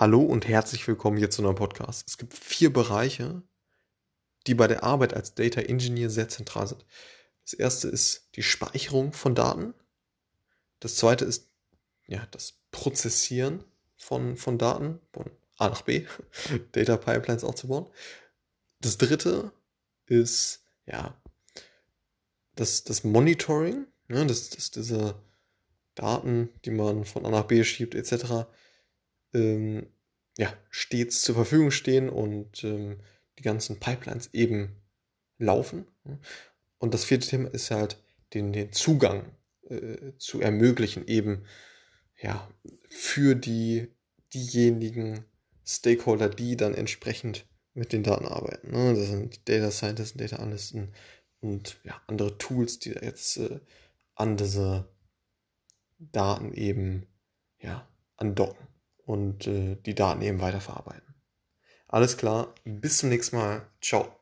Hallo und herzlich willkommen hier zu einem Podcast. Es gibt vier Bereiche, die bei der Arbeit als Data Engineer sehr zentral sind. Das erste ist die Speicherung von Daten. Das zweite ist ja, das Prozessieren von, von Daten von A nach B, Data Pipelines aufzubauen. Das dritte ist ja das, das Monitoring, ne, das, das, diese Daten, die man von A nach B schiebt, etc ähm, ja, stets zur Verfügung stehen und ähm, die ganzen Pipelines eben laufen. Und das vierte Thema ist halt den, den Zugang äh, zu ermöglichen, eben ja, für die, diejenigen Stakeholder, die dann entsprechend mit den Daten arbeiten. Ne? Das sind Data Scientists, Data Analysten und ja, andere Tools, die jetzt äh, an diese Daten eben ja, andocken und äh, die Daten eben weiterverarbeiten. Alles klar, bis zum nächsten Mal. Ciao.